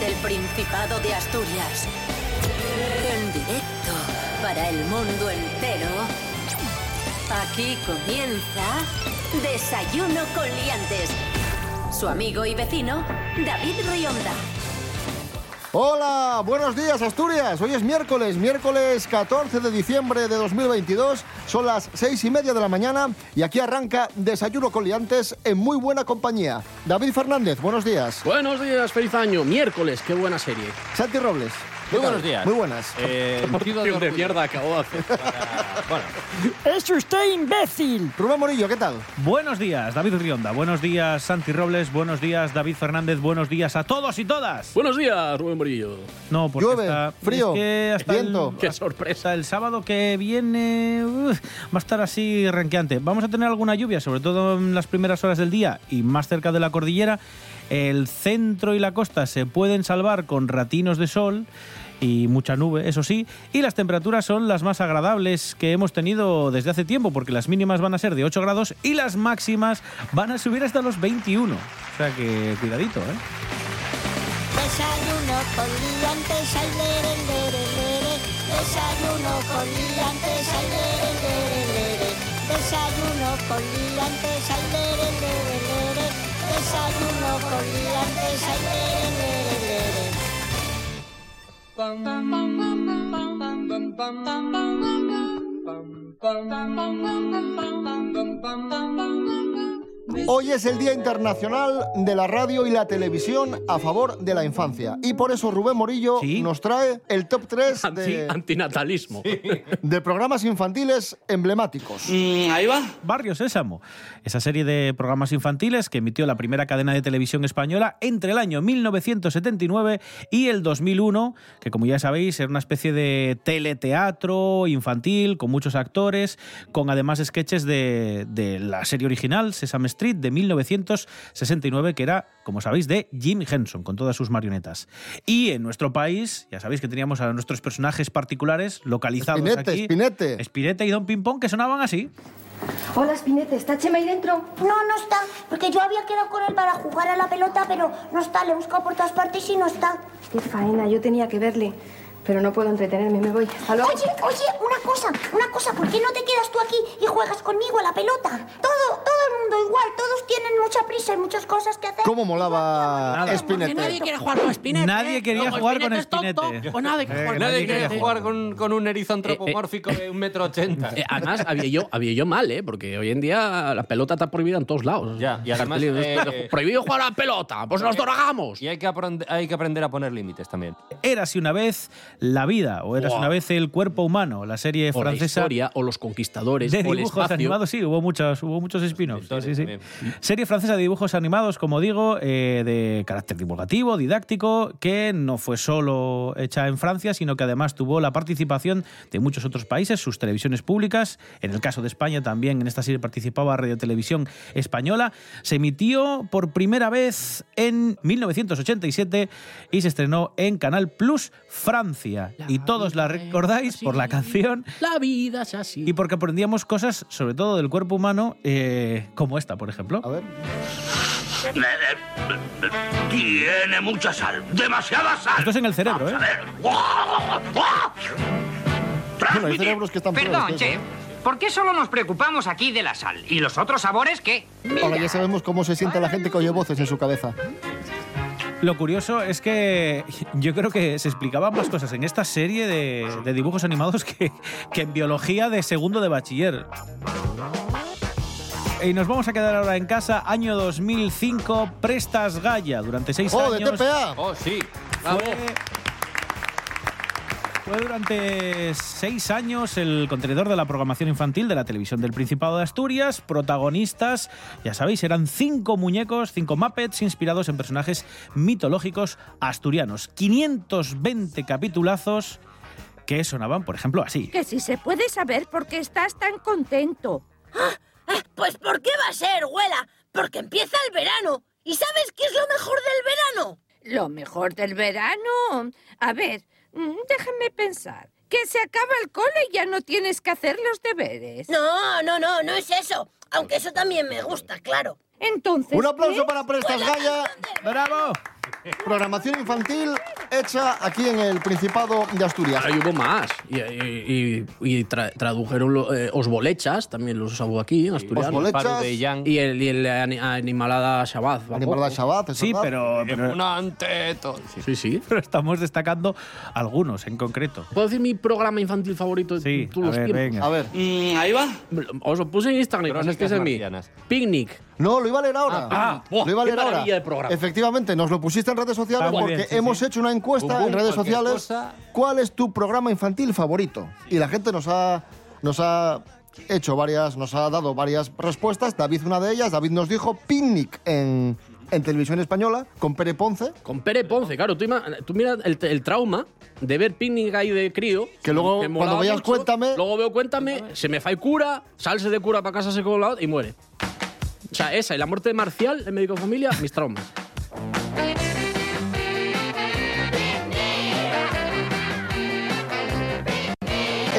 Desde el Principado de Asturias. En directo para el mundo entero. Aquí comienza Desayuno con Liantes. Su amigo y vecino, David Rionda. Hola, buenos días Asturias. Hoy es miércoles, miércoles 14 de diciembre de 2022. Son las seis y media de la mañana y aquí arranca Desayuno con Liantes en muy buena compañía. David Fernández, buenos días. Buenos días, feliz año. Miércoles, qué buena serie. Santi Robles. ¿Qué Muy buenos días. Muy buenas. Eh, motivo de de orgullo mierda acabó de hacer. para- Bueno, ¡Es usted imbécil! Rubén Morillo, ¿qué tal? Buenos días, David Rionda. Buenos días, Santi Robles. Buenos días, David Fernández. Buenos días a todos y todas. Buenos días, Rubén Morillo. No, porque Llueve, está, frío, es que hasta viento. El, Qué sorpresa. el sábado que viene uf, va a estar así renqueante. Vamos a tener alguna lluvia, sobre todo en las primeras horas del día y más cerca de la cordillera. El centro y la costa se pueden salvar con ratinos de sol y mucha nube, eso sí, y las temperaturas son las más agradables que hemos tenido desde hace tiempo, porque las mínimas van a ser de 8 grados y las máximas van a subir hasta los 21. O sea que cuidadito, ¿eh? Desayuno con liantes, ay, lere, lere. Desayuno con liantes, ay, lere, lere. Desayuno con liantes, ay, lere. Desayuno con liantes, lere. bum bum bum bum bum Hoy es el Día Internacional de la Radio y la Televisión a favor de la infancia. Y por eso Rubén Morillo Sí. nos trae el top 3 Anti- de, antinatalismo. de programas infantiles emblemáticos. Barrio Sésamo, esa serie de programas infantiles que emitió la primera cadena de televisión española entre el año 1979 y el 2001, que como ya sabéis era una especie de teleteatro infantil con muchos actores, con además sketches de, de la serie original Sesame Street de 1969, que era, como sabéis, de Jim Henson, con todas sus marionetas. Y en nuestro país, ya sabéis que teníamos a nuestros personajes particulares localizados Spinete, aquí. Spinete. Spinete y Don Pimpón, que sonaban así. Hola, Spinete, ¿está Chema ahí dentro? No, no está, porque yo había quedado con él para jugar a la pelota, pero no está, le he buscado por todas partes y no está. Qué faena, yo tenía que verle. Pero no puedo entretenerme, me voy. Hasta luego. Oye, oye, una cosa, una cosa, ¿por qué no te quedas tú aquí y juegas conmigo a la pelota? Todo, todo el mundo igual, todos tienen mucha prisa y muchas cosas que hacer. ¿Cómo molaba Nada. Spinete? Nadie quiere jugar con Spinette. Nadie ¿eh? quería Como jugar con es tonto, Spinette. Pues nadie quiere Eh, jugar con nadie quiere jugar con, con un erizo antropomórfico de un metro ochenta. Eh, además, había yo, había yo mal, ¿eh? Porque hoy en día la pelota está prohibida en todos lados. Ya, y además, Cartelillos, eh, Prohibido jugar a la pelota, pues nos drogamos. Y hay que, aprend- hay que aprender a poner límites también. Érase una vez la vida, o Buah. una vez el cuerpo humano, la serie O la francesa historia, o los conquistadores, de o dibujos animados. Sí, hubo, muchos, hubo muchos spin-offs. sí, sí, sí. También. Serie francesa de dibujos animados, como digo, eh, de carácter divulgativo, didáctico, que no fue solo hecha en Francia, sino que además tuvo la participación de muchos otros países, sus televisiones públicas. En el caso de España también en esta serie participaba Radio Televisión Española. Se emitió por primera vez en 1987 y se estrenó en Canal Plus Francia. Y todos la recordáis por la canción La vida es así. y porque aprendíamos cosas, sobre todo del cuerpo humano, eh, como esta, por ejemplo. A ver. Tiene mucha sal, demasiada sal. Esto es en el cerebro, ¿eh? A ver. Bueno, hay cerebros que están Perdón, chef. ¿eh? ¿Por qué solo nos preocupamos aquí de la sal? ¿Y los otros sabores qué? Ahora ya sabemos cómo se siente la gente que oye voces en su cabeza. Lo curioso es que yo creo que se explicaban más cosas en esta serie de, de dibujos animados que, que en biología de segundo de bachiller. Y nos vamos a quedar ahora en casa, año 2005, Prestas Gaya, durante seis ¡Oh, de años. TPA! Oh, sí. Fue, fue durante seis años el contenedor de la programación infantil de la televisión del Principado de Asturias. Protagonistas, ya sabéis, eran cinco muñecos, cinco Muppets inspirados en personajes mitológicos asturianos. 520 capitulazos que sonaban, por ejemplo, así. Que si se puede saber por qué estás tan contento. Pues ¿por qué va a ser, abuela? Porque empieza el verano. ¿Y sabes qué es lo mejor del verano? Lo mejor del verano. A ver, déjame pensar. Que se acaba el cole y ya no tienes que hacer los deberes. No, no, no, no es eso. Aunque eso también me gusta, claro. Entonces. Un aplauso ¿qué? para Prestas Gaya. ¡Bravo! Programación infantil hecha aquí en el Principado de Asturias. Ahora hubo más. Y, y- y- y tra- tradujeron lo- eh, os bolechas, también los hubo aquí en Asturias. Os bolechas. Paro de Yang. Y el, y el ani- Animalada Shabbat. ¿va? Animalada Shabbat, es Sí, verdad. pero, pero, Un anteto. Sí, sí. pero estamos destacando algunos en concreto. ¿Puedo decir mi programa infantil favorito de Sí, todos a los ver, tiempos? venga. A ver. ahí va. Os lo puse en Instagram, Crónicas que es en mí. Picnic. No, lo iba a leer ahora. Ah, buah, lo iba a qué leer ahora. maravilla de programa. Efectivamente, nos lo pusiste en redes sociales Está muy porque bien, sí, hemos sí. hecho una encuesta pum, en redes cualquier sociales. cosa. ¿Cuál es tu programa infantil favorito? Y la gente nos ha, nos ha hecho varias, nos ha dado varias respuestas. David, una de ellas. David nos dijo Picnic en, en televisión española con Pere Ponce. Con Pere Ponce, claro. Tú, ima- tú mira el, el trauma de ver Picnic ahí de crío. Que luego, cuando mucho, Cuéntame- Luego veo Cuéntame, se me fa el cura, salse de cura para casarse con lado y muere. O sea, esa y la muerte de Marcial, el médico de familia, mis traumas.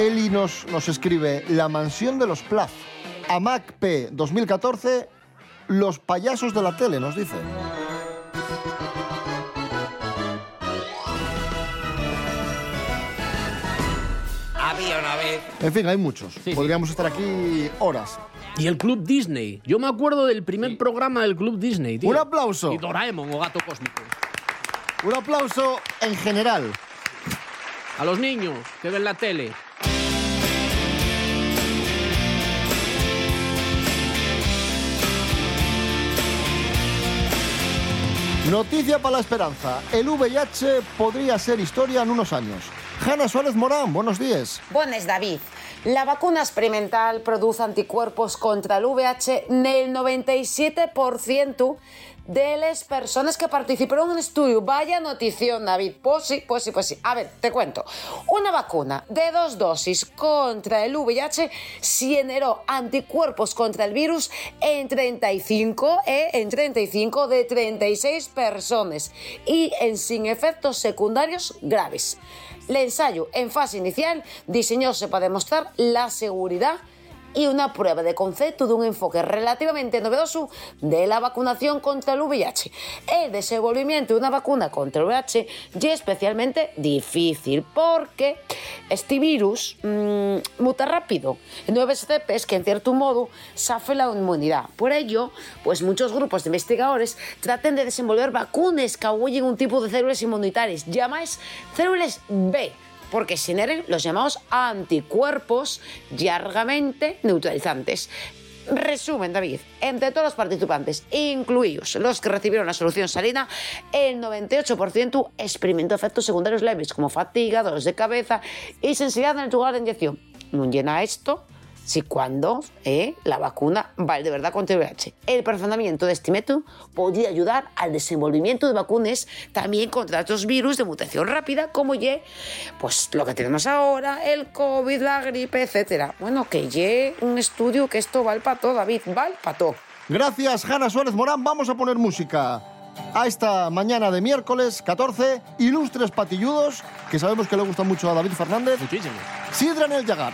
Eli nos, nos escribe La mansión de los Plaz. AMAC P 2014. Los payasos de la tele, nos dice. Había una vez. En fin, hay muchos. Podríamos estar aquí horas. Y el Club Disney. Yo me acuerdo del primer programa del Club Disney, tío. Un aplauso. Y Doraemon o Gato Cósmico. Un aplauso en general. A los niños que ven la tele. Noticia para la esperanza. El VIH podría ser historia en unos años. Hanna Suárez Morán, buenos días. Buenas, David. La vacuna experimental produce anticuerpos contra el VIH nel 97% de las personas que participaron en el estudio. Vaya notición, David. Pues sí, pues sí, pues sí. A ver, te cuento. Una vacuna de dos dosis contra el VIH generó anticuerpos contra el virus en 35, eh, en 35 de 36 personas y en sin efectos secundarios graves. El ensayo en fase inicial diseñóse para demostrar la seguridad y una prueba de concepto de un enfoque relativamente novedoso de la vacunación contra el VIH. El desenvolvimiento de una vacuna contra el VIH es especialmente difícil porque este virus mm, muta rápido en nuevas cepas que en cierto modo safe la inmunidad. Por ello, pues muchos grupos de investigadores tratan de desenvolver vacunas que ahuyen un tipo de células inmunitarias llamadas células B porque generen los llamados anticuerpos largamente neutralizantes. Resumen, David, entre todos los participantes, incluidos los que recibieron la solución salina, el 98% experimentó efectos secundarios leves como fatiga, dolores de cabeza y sensibilidad en el lugar de inyección. No llena esto si cuando eh, la vacuna vale de verdad contra el VIH. El perfeccionamiento de este método podría ayudar al desenvolvimiento de vacunas también contra otros virus de mutación rápida, como ye, pues lo que tenemos ahora, el COVID, la gripe, etcétera. Bueno, que ye un estudio que esto vale para todo, David, vale para todo. Gracias, Hanna Suárez Morán. Vamos a poner música a esta mañana de miércoles 14. Ilustres patilludos, que sabemos que le gusta mucho a David Fernández. Muchísimo. Sidra en el Yagar.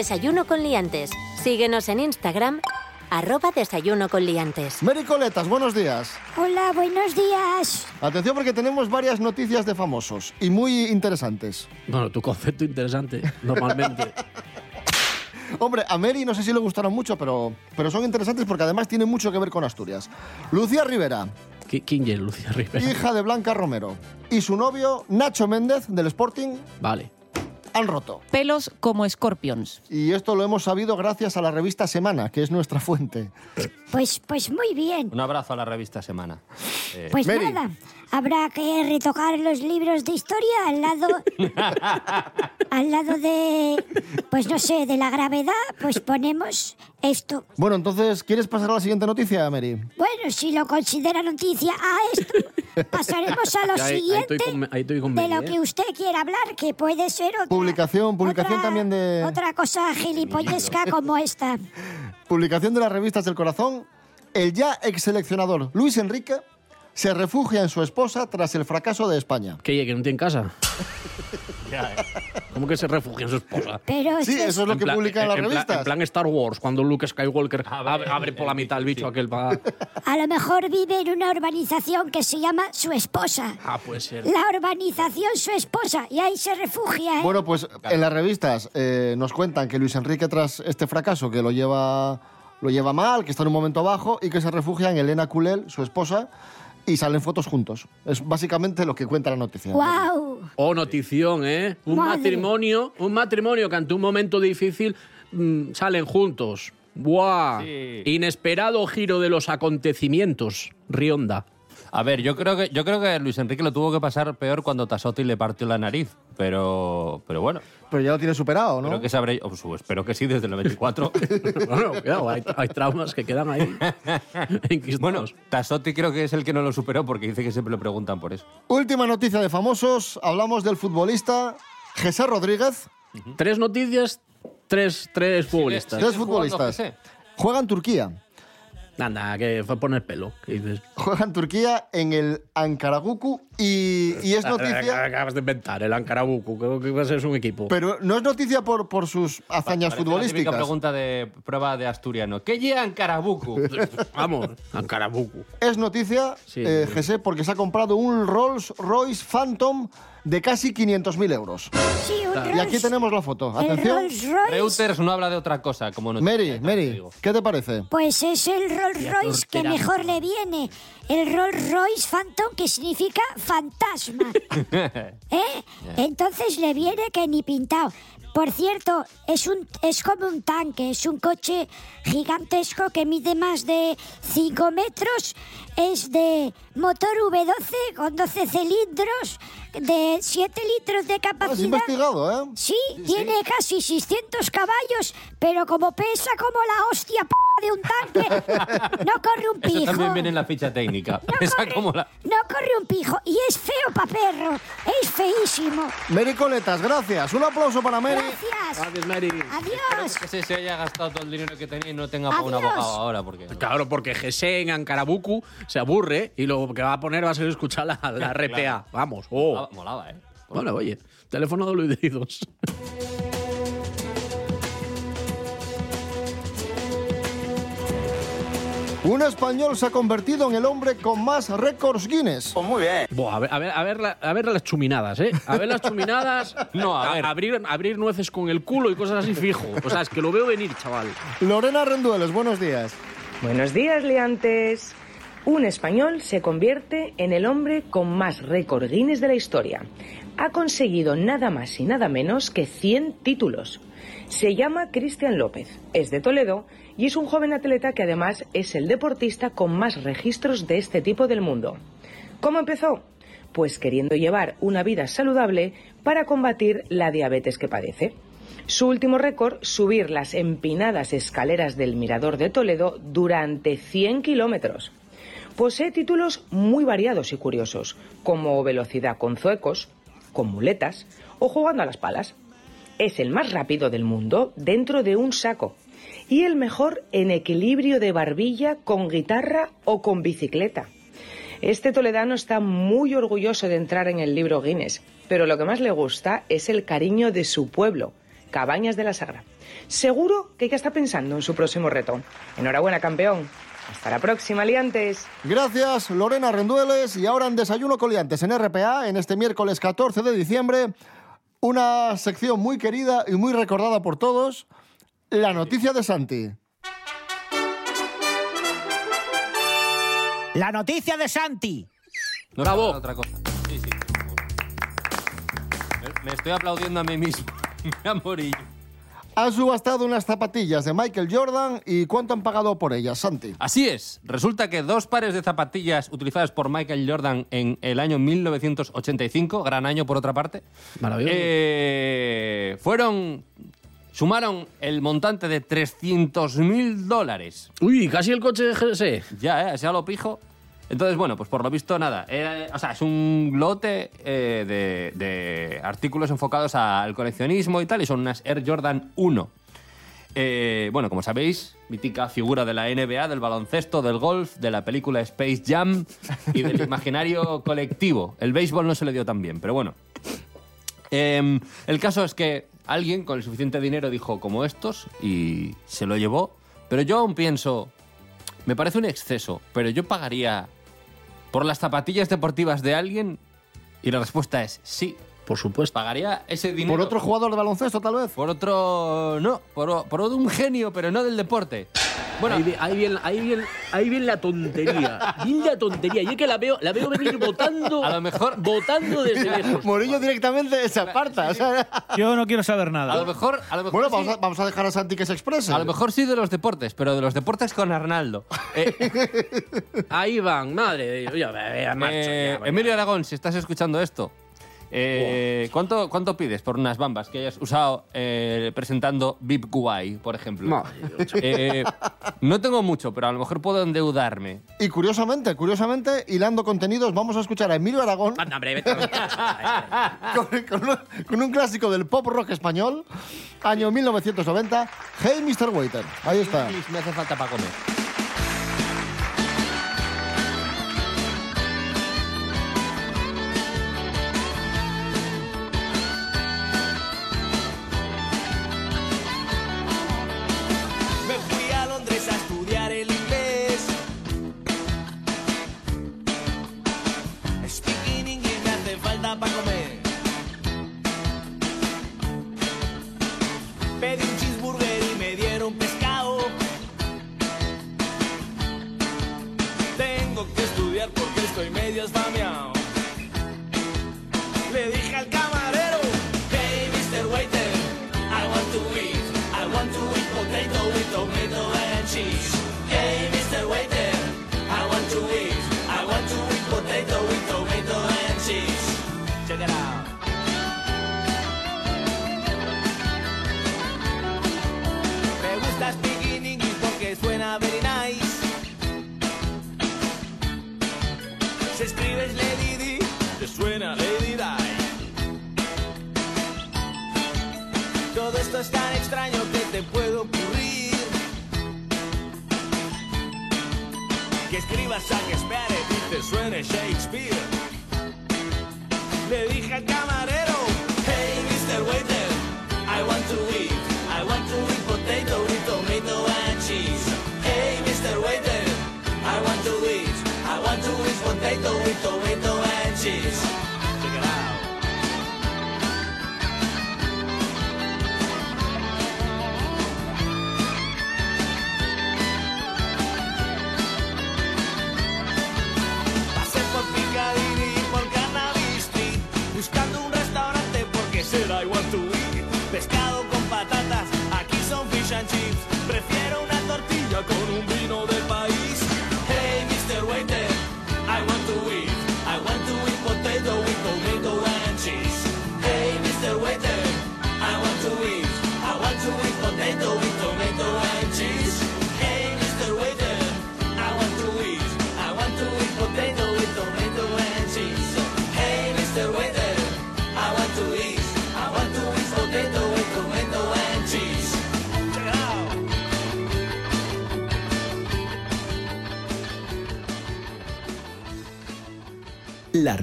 Desayuno con liantes. Síguenos en Instagram, arroba desayuno con liantes. Mary Coletas, buenos días. Hola, buenos días. Atención porque tenemos varias noticias de famosos y muy interesantes. Bueno, tu concepto interesante, normalmente. Hombre, a Mary no sé si le gustaron mucho, pero, pero son interesantes porque además tienen mucho que ver con Asturias. Lucía Rivera, ¿Qui- ¿Quién es Lucía Rivera? hija de Blanca Romero, y su novio Nacho Méndez del Sporting Vale. Han roto. Pelos como Scorpions. Y esto lo hemos sabido gracias a la revista Semana, que es nuestra fuente. Pues, pues muy bien. Un abrazo a la revista Semana. Eh, Pues nada, habrá que retocar los libros de historia al lado, al lado de, pues no sé, de la gravedad, pues ponemos esto. Bueno, entonces, ¿quieres pasar a la siguiente noticia, Mary? Bueno, si lo considera noticia a esto, pasaremos a lo Ahí- ahí siguiente estoy con- ahí de lo ¿eh? que usted quiera hablar, que puede ser otra, Publicación, publicación también de... otra cosa gilipollesca como esta. Publicación de las revistas del corazón. El ya ex seleccionador Luis Enrique se refugia en su esposa tras el fracaso de España. ¿Qué, que no tiene casa? ¿Cómo que se refugia en su esposa? Pero Sí, eso es lo En que plan- publican en las en plan- revistas. En plan Star Wars, cuando Luke Skywalker abre, abre por la mitad el bicho aquel para... a lo mejor vive en una urbanización que se llama su esposa. Ah, puede ser. La urbanización su esposa y ahí se refugia. ¿eh? Bueno, pues en las revistas eh, nos cuentan que Luis Enrique tras este fracaso que lo lleva, lo lleva mal, que está en un momento bajo y que se refugia en Elena Culel, su esposa, y salen fotos juntos. Es básicamente lo que cuenta la noticia. ¡Guau! Oh, notición, ¿eh? Un Madre. matrimonio, un matrimonio que ante un momento difícil mm, salen juntos. ¡Buah! Inesperado giro de los acontecimientos. Rionda. A ver, yo creo que yo creo que Luis Enrique lo tuvo que pasar peor cuando Tasotti le partió la nariz, pero pero bueno. Pero ya lo tiene superado, ¿no? Creo que sabré, oh, su- espero que sí desde el 94. bueno, cuidado, hay, hay traumas que quedan ahí. bueno, Tasotti creo que es el que no lo superó porque dice que siempre le preguntan por eso. Última noticia de famosos. Hablamos del futbolista Jesé Rodríguez. Tres noticias, tres, tres futbolistas. Tres futbolistas. Juega en Turquía. Anda, que fue a poner pelo. ¿Qué dices? Juega en Turquía en el Ankaraguku y, y es noticia... Acabas de inventar el Ankarabuku, creo que va a ser un equipo. Pero no es noticia por, por sus hazañas Parece La futbolísticas. pregunta de prueba de asturiano. ¿Qué llevan Carabuco? Vamos, Ankarabuku. Es noticia, Sí. eh, Jesé, porque se ha comprado un Rolls Royce Phantom de casi 500.000 euros. Sí, un Y aquí tenemos la foto. el Atención. Rolls Royce. Reuters no habla de otra cosa, como no. Mary, Mary, ¿qué te parece? Pues es el Rolls Royce que mejor le viene. El Rolls Royce Phantom, que significa fantasma. ¿Eh? Entonces le viene que ni pintado. Por cierto, es, un, es como un tanque, es un coche gigantesco que mide más de 5 metros, es de motor V12 con 12 cilindros, de 7 litros de Has capacidad. investigado, ¿eh? Sí, tiene casi 600 caballos, pero como pesa como la hostia p de un tanque, no corre un Eso pijo. también viene en la ficha técnica. Esa como la... No corre un pijo y es feo pa' perro, es feísimo. Mary Coletas, gracias. Un aplauso para Mary. Gracias. Gracias, Mary. Adiós. Que se, se haya gastado todo el dinero que tenía y no tenga para un abogado ahora. Porque... Claro, porque Jesse en Ankarabuku se aburre y lo que va a poner va a ser escuchar la, la RPA. Claro. Vamos. Oh. Molaba, molaba, ¿eh? Bueno, oye, teléfono de oídos. Un español se ha convertido en el hombre con más récords Guinness. Pues muy bien. Buah, a ver, a ver, a ver, la- a ver las chuminadas, ¿eh? A ver las chuminadas. No, a ver. abrir, abrir nueces con el culo y cosas así fijo. O sea, es que lo veo venir, chaval. Lorena Rendueles, buenos días. Buenos días, liantes. Un español se convierte en el hombre con más récord Guinness de la historia. Ha conseguido nada más y nada menos que 100 títulos. Se llama Cristian López, es de Toledo y es un joven atleta que además es el deportista con más registros de este tipo del mundo. ¿Cómo empezó? Pues queriendo llevar una vida saludable para combatir la diabetes que padece. Su último récord, subir las empinadas escaleras del Mirador de Toledo durante 100 kilómetros. Posee títulos muy variados y curiosos, como velocidad con zuecos, con muletas o jugando a las palas. Es el más rápido del mundo dentro de un saco y el mejor en equilibrio de barbilla con guitarra o con bicicleta. Este toledano está muy orgulloso de entrar en el libro Guinness, pero lo que más le gusta es el cariño de su pueblo, Cabañas de la Sagra. Seguro que ya está pensando en su próximo reto. Enhorabuena, campeón. Hasta la próxima, liantes. Gracias, Lorena Rendueles. Y ahora en Desayuno con Liantes en RPA, en este miércoles 14 de diciembre, una sección muy querida y muy recordada por todos, la noticia de Santi. La noticia de Santi. No Bravo. Otra cosa. Sí, sí. Me- Me estoy aplaudiendo a mí mismo. Me amorillo. Han subastado unas zapatillas de Michael Jordan y ¿cuánto han pagado por ellas, Santi? Así es. Resulta que dos pares de zapatillas utilizadas por Michael Jordan en el año 1985, gran año por otra parte, Maravilloso. eh, fueron. sumaron el montante de 300.000 dólares. Uy, casi el coche de GS. Ya, ¿eh? Ya lo pijo. Entonces, bueno, pues por lo visto, nada. Era- o sea, es un lote eh, de, de artículos enfocados al coleccionismo y tal, y son unas Air Jordan 1. Eh, bueno, como sabéis, mítica figura de la NBA, del baloncesto, del golf, de la película Space Jam y del imaginario colectivo. El béisbol no se le dio tan bien, pero bueno. Em, el caso es que alguien con el suficiente dinero dijo como estos y se lo llevó. Pero yo aún pienso, me parece un exceso, pero yo pagaría por las zapatillas deportivas de alguien y la respuesta es sí. Por supuesto. Pagaría ese dinero. ¿Por otro jugador de baloncesto, tal vez? Por otro. No, por, por un genio, pero no del deporte. Bueno, Ahí, vi- ahí viene, ahí, viene, ahí viene la tontería. Viene la tontería. Y es que la veo, la veo venir votando. A lo mejor- Votando desde lejos. Morillo directamente se aparta. o sea, Yo no quiero saber a lo nada. mejor. A lo mejor bueno, sí- vamos a, vamos a dejar a Santi que se exprese. a lo mejor sí de los deportes, pero de los deportes con Arnaldo. Eh, Ahí van, madre de Dios. Ya, ya, Eh, ya. Emilio Aragón, si estás escuchando esto, eh, ¿cuánto, ¿cuánto pides por unas bambas que hayas usado eh, presentando VIP Guay, por ejemplo? Dios. Eh, no tengo mucho, pero a lo mejor puedo endeudarme. Y curiosamente, curiosamente, hilando contenidos, vamos a escuchar a Emilio Aragón Anda, hombre, vete a- con, con un, con un clásico del pop rock español, año 1990, Hey Mr. Waiter. Ahí está. Me hace falta para comer. I want to eat potato with tomato and cheese. Escribas Shakespeare y suene Shakespeare. Le dije al camarero, hey Mr. Waiter, I want to eat, I want to eat potato with tomato and cheese. Hey Mr. Waiter, I want to eat, I want to eat potato with tomato and cheese.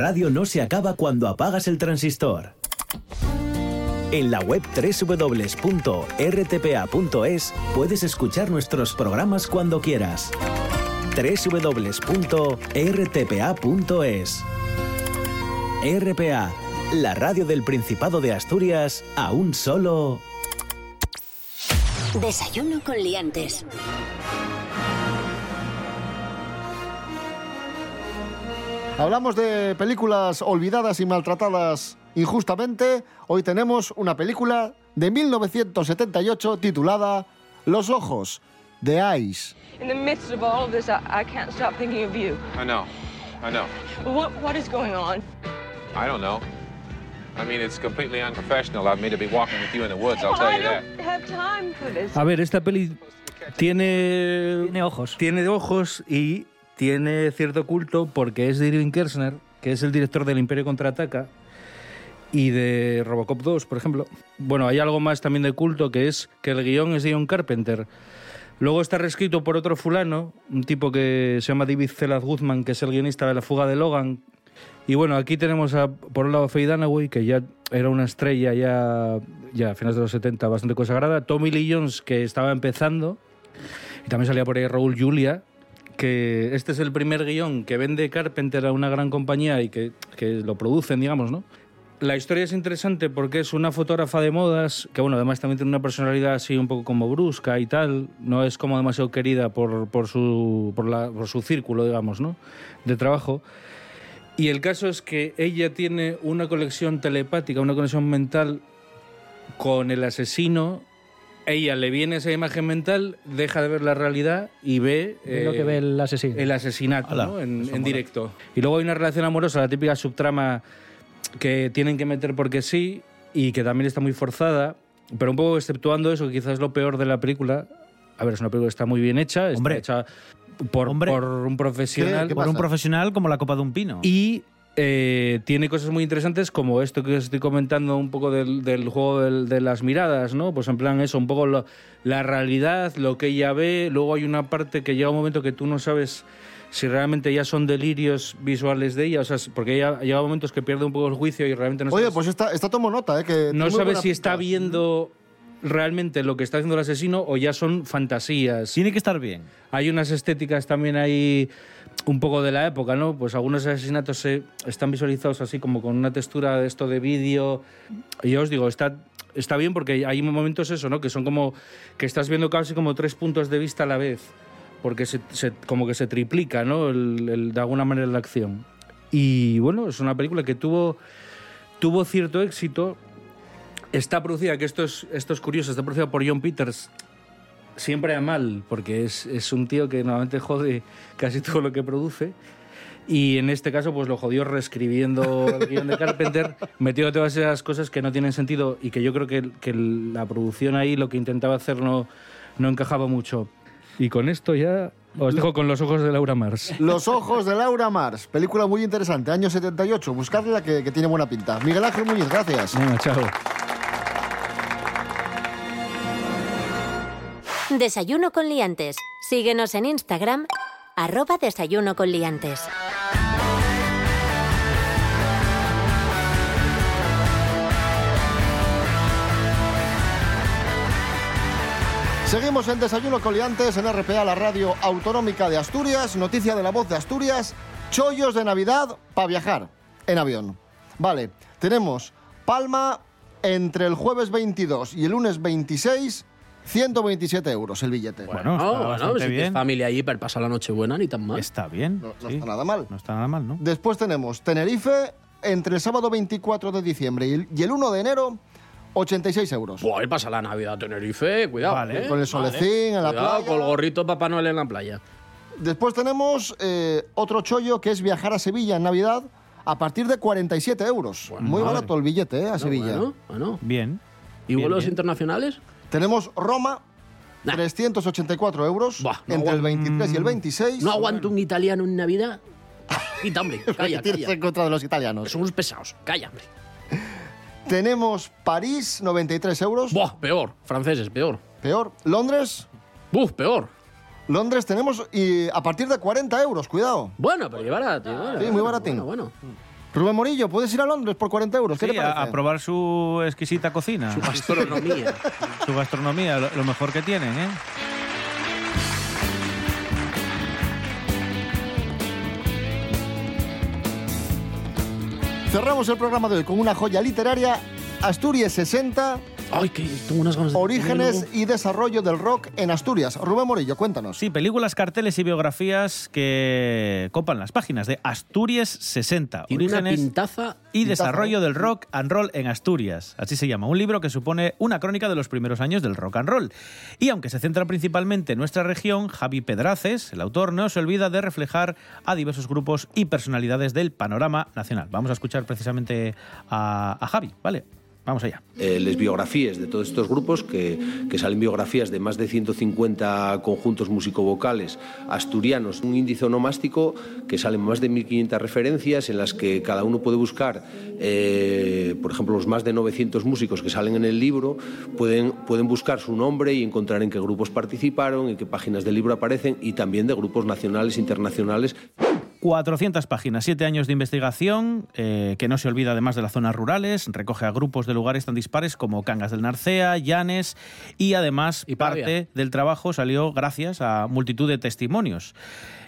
Radio no se acaba cuando apagas el transistor. En la web www.rtpa.es puedes escuchar nuestros programas cuando quieras. www.rtpa.es RPA, la radio del Principado de Asturias, a un solo... Desayuno con liantes. Hablamos de películas olvidadas y maltratadas injustamente. Hoy tenemos una película de 1978 titulada Los Ojos, de Eyes. In the midst of all of this, I, I can't stop thinking of you. I know. I know. What, what is going on? I don't know. I mean, it's completely unprofessional of me to be walking with you in the woods, I'll tell I you that. don't have time for this. A ver, esta peli tiene... Tiene ojos. Tiene ojos y tiene cierto culto porque es de Irving Kershner, que es el director del Imperio Contraataca y de Robocop 2, por ejemplo. Bueno, hay algo más también de culto que es que el guion es de John Carpenter. Luego está reescrito por otro fulano, un tipo que se llama David Zelaz Guzman, que es el guionista de La fuga de Logan. Y bueno, aquí tenemos a, por un lado a Faye Dunaway, que ya era una estrella ya, ya a finales de los 70 bastante consagrada. Tommy Lee Jones, que estaba empezando. Y también salía por ahí Raúl Julia, que este es el primer guion que vende Carpenter a una gran compañía y que, que lo producen, digamos, ¿no? La historia es interesante porque es una fotógrafa de modas, que bueno, además también tiene una personalidad así un poco como brusca y tal, no es como demasiado querida por, por, su, por, la- por su círculo, digamos, ¿no? de trabajo. Y el caso es que ella tiene una conexión telepática, una conexión mental con el asesino. Ella le viene esa imagen mental, deja de ver la realidad y ve, eh, lo que ve el asesino. el asesinato Ala, ¿no? en, directo. Y luego hay una relación amorosa, la típica subtrama que tienen que meter porque sí y que también está muy forzada, pero un poco exceptuando eso, que quizás es lo peor de la película. A ver, es una película que está muy bien hecha, está hecha por, por un profesional. por un profesional como la copa de un pino. Y eh, tiene cosas muy interesantes como esto que os estoy comentando un poco del, del juego del- de las miradas, ¿no? Pues en plan eso, un poco lo- la realidad, lo que ella ve, luego hay una parte que llega un momento que tú no sabes si realmente ya son delirios visuales de ella, o sea, porque ella llega momentos que pierde un poco el juicio y realmente no Oye, sabes, pues esta, esta tomo nota, ¿eh? Que no sabes si está viendo realmente lo que está haciendo el asesino o ya son fantasías. Tiene que estar bien. Hay unas estéticas también ahí un poco de la época, ¿no? Pues algunos asesinatos se están visualizados así como con una textura de esto de vídeo. Y yo os digo, está, está bien porque hay momentos eso, ¿no? Que son como que estás viendo casi como tres puntos de vista a la vez. Porque se, como que se triplica, ¿no? El- el- de alguna manera la acción. Y bueno, es una película que tuvo, tuvo cierto éxito. Está producida, que esto es, esto es curioso, está producida por John Peters, siempre a mal, porque es, es un tío que normalmente jode casi todo lo que produce. Y en este caso, pues lo jodió reescribiendo el guion de Carpenter, metió todas esas cosas que no tienen sentido y que yo creo que, que la producción ahí lo que intentaba hacer no, no encajaba mucho. Y con esto ya os dejo con los ojos de Laura Mars. Los ojos de Laura Mars, película muy interesante, año 78. Buscadla que, que tiene buena pinta. Miguel Ángel Muñiz, gracias. Chao. Desayuno con liantes. Síguenos en Instagram, arroba desayuno con liantes. Seguimos en Desayuno Coliantes en RPA, la radio autonómica de Asturias. Noticia de la voz de Asturias. Chollos de Navidad para viajar en avión. Vale, tenemos Palma entre el jueves 22 y el lunes 26, 127 euros el billete. Bueno, está No, bueno, bastante si tienes bien. familia allí para pasar la Nochebuena, ni tan mal. Está bien. No, no sí. está nada mal. No está nada mal, ¿no? Después tenemos Tenerife entre el sábado 24 de diciembre y el, y el 1 de enero, 86 euros. Buah, pasa la Navidad a Tenerife, cuidado. Vale, ¿eh? con el solecín en la Cuidado, playa. Con el gorrito de Papá Noel en la playa. Después tenemos eh, otro chollo que es viajar a Sevilla en Navidad a partir de 47 euros. Muy madre. barato el billete, ¿eh? A No, Sevilla. bueno, bueno. Bien. ¿Y Bien, vuelos bien. internacionales? Tenemos Roma, 384 euros no entre el aguanto- 23 y el 26. No aguanto un italiano en Navidad. Quita, hombre, calla, ¿Qué tienes calla. en contra de los italianos? Son unos pesados. Calla, hombre. Tenemos París, 93 euros. Buah, peor. Franceses, peor. Peor. Londres. Buf, peor. Londres tenemos y a partir de 40 euros, cuidado. Bueno, pero barato. Sí, muy baratín. Bueno, bueno. Rubén Morillo, puedes ir a Londres por 40 euros. ¿Qué Sí, te parece? a, a probar su exquisita cocina. Su gastronomía. su gastronomía, lo, lo mejor que tienen, ¿eh? Cerramos el programa de hoy con una joya literaria, Asturias 60, Ay, que tengo unas ganas de orígenes y desarrollo del rock en Asturias. Rubén Morillo, cuéntanos. Sí, películas, carteles y biografías que copan las páginas de Asturias 60. Tiene una Orígenes pintaza. y Pintaza, desarrollo del rock and roll en Asturias. Así se llama, un libro que supone una crónica de los primeros años del rock and roll. Y aunque se centra principalmente en nuestra región, Javi Pedraces, el autor, no se olvida de reflejar a diversos grupos y personalidades del panorama nacional. Vamos a escuchar precisamente a, a Javi, ¿vale? Vamos allá. eh, les biografías de todos estos grupos, que, que salen biografías de más de 150 conjuntos músico-vocales asturianos, un índice onomástico que salen más de 1.500 referencias en las que cada uno puede buscar, eh, por ejemplo, los más de 900 músicos que salen en el libro, pueden, pueden buscar su nombre y encontrar en qué grupos participaron, en qué páginas del libro aparecen y también de grupos nacionales e internacionales. 400 páginas, 7 años de investigación, eh, que no se olvida además de las zonas rurales, recoge a grupos de lugares tan dispares como Cangas del Narcea, Llanes y además Pravia. parte del trabajo salió gracias a multitud de testimonios.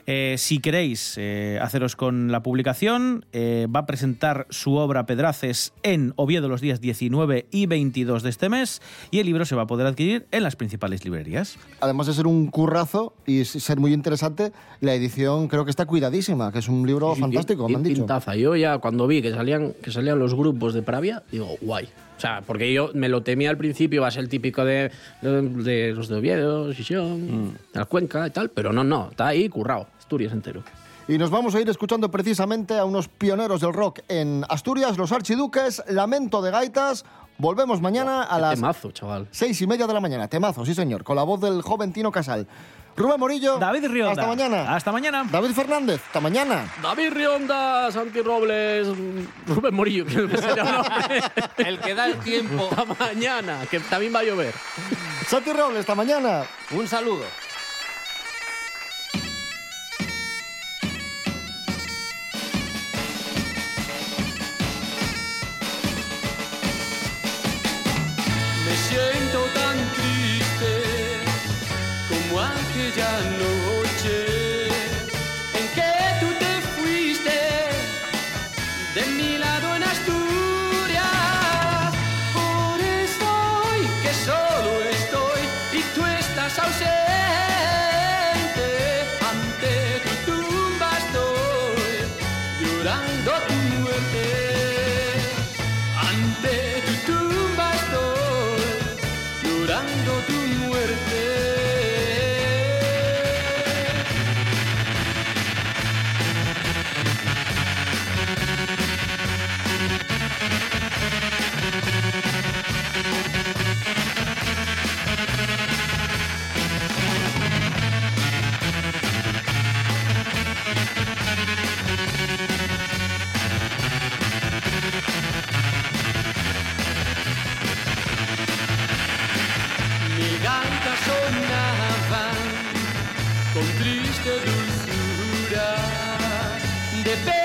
Eh, si queréis eh, haceros con la publicación, eh, va a presentar su obra Pedraces en Oviedo los días 19 y 22 de este mes y el libro se va a poder adquirir en las principales librerías. Además de ser un currazo y ser muy interesante, la edición creo que está cuidadísima, que es un libro fantástico, me han dicho. pintaza. Yo ya cuando vi que salían, que salían los grupos de Pravia, digo, guay. O sea, porque yo me lo temía al principio, va a ser el típico de, de, de los de Oviedo, Sisión, de la Cuenca y tal, pero no, no, está ahí currado, Asturias entero. Y nos vamos a ir escuchando precisamente a unos pioneros del rock en Asturias, los Archiduques, Lamento de Gaitas. Volvemos mañana a las Temazo, chaval. seis y media de la mañana. Temazo, sí señor, con la voz del joven Tino Casal. Rubén Morillo. David Rionda. Hasta mañana. Hasta mañana. David Fernández. Hasta mañana. David Rionda, Santi Robles, Rubén Morillo, que. El que da el tiempo. Hasta mañana, que también va a llover. Santi Robles, hasta mañana. Un saludo. Triste dulzura, de